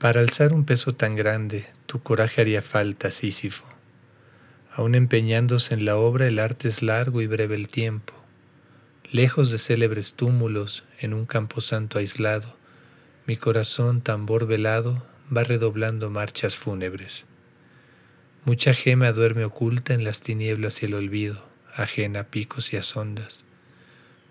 Para alzar un peso tan grande, tu coraje haría falta, Sísifo. Aún empeñándose en la obra, el arte es largo y breve el tiempo. Lejos de célebres túmulos, en un camposanto aislado, mi corazón, tambor velado, va redoblando marchas fúnebres. Mucha gema duerme oculta en las tinieblas y el olvido, ajena a picos y a sondas.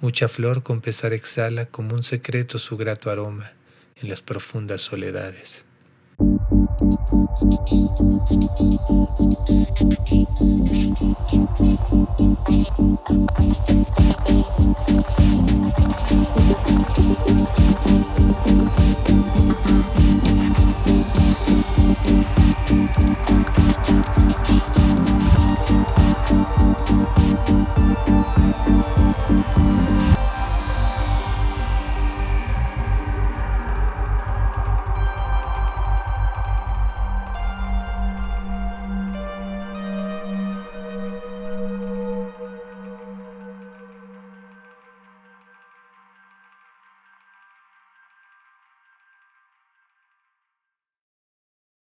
Mucha flor con pesar exhala como un secreto su grato aroma en las profundas soledades.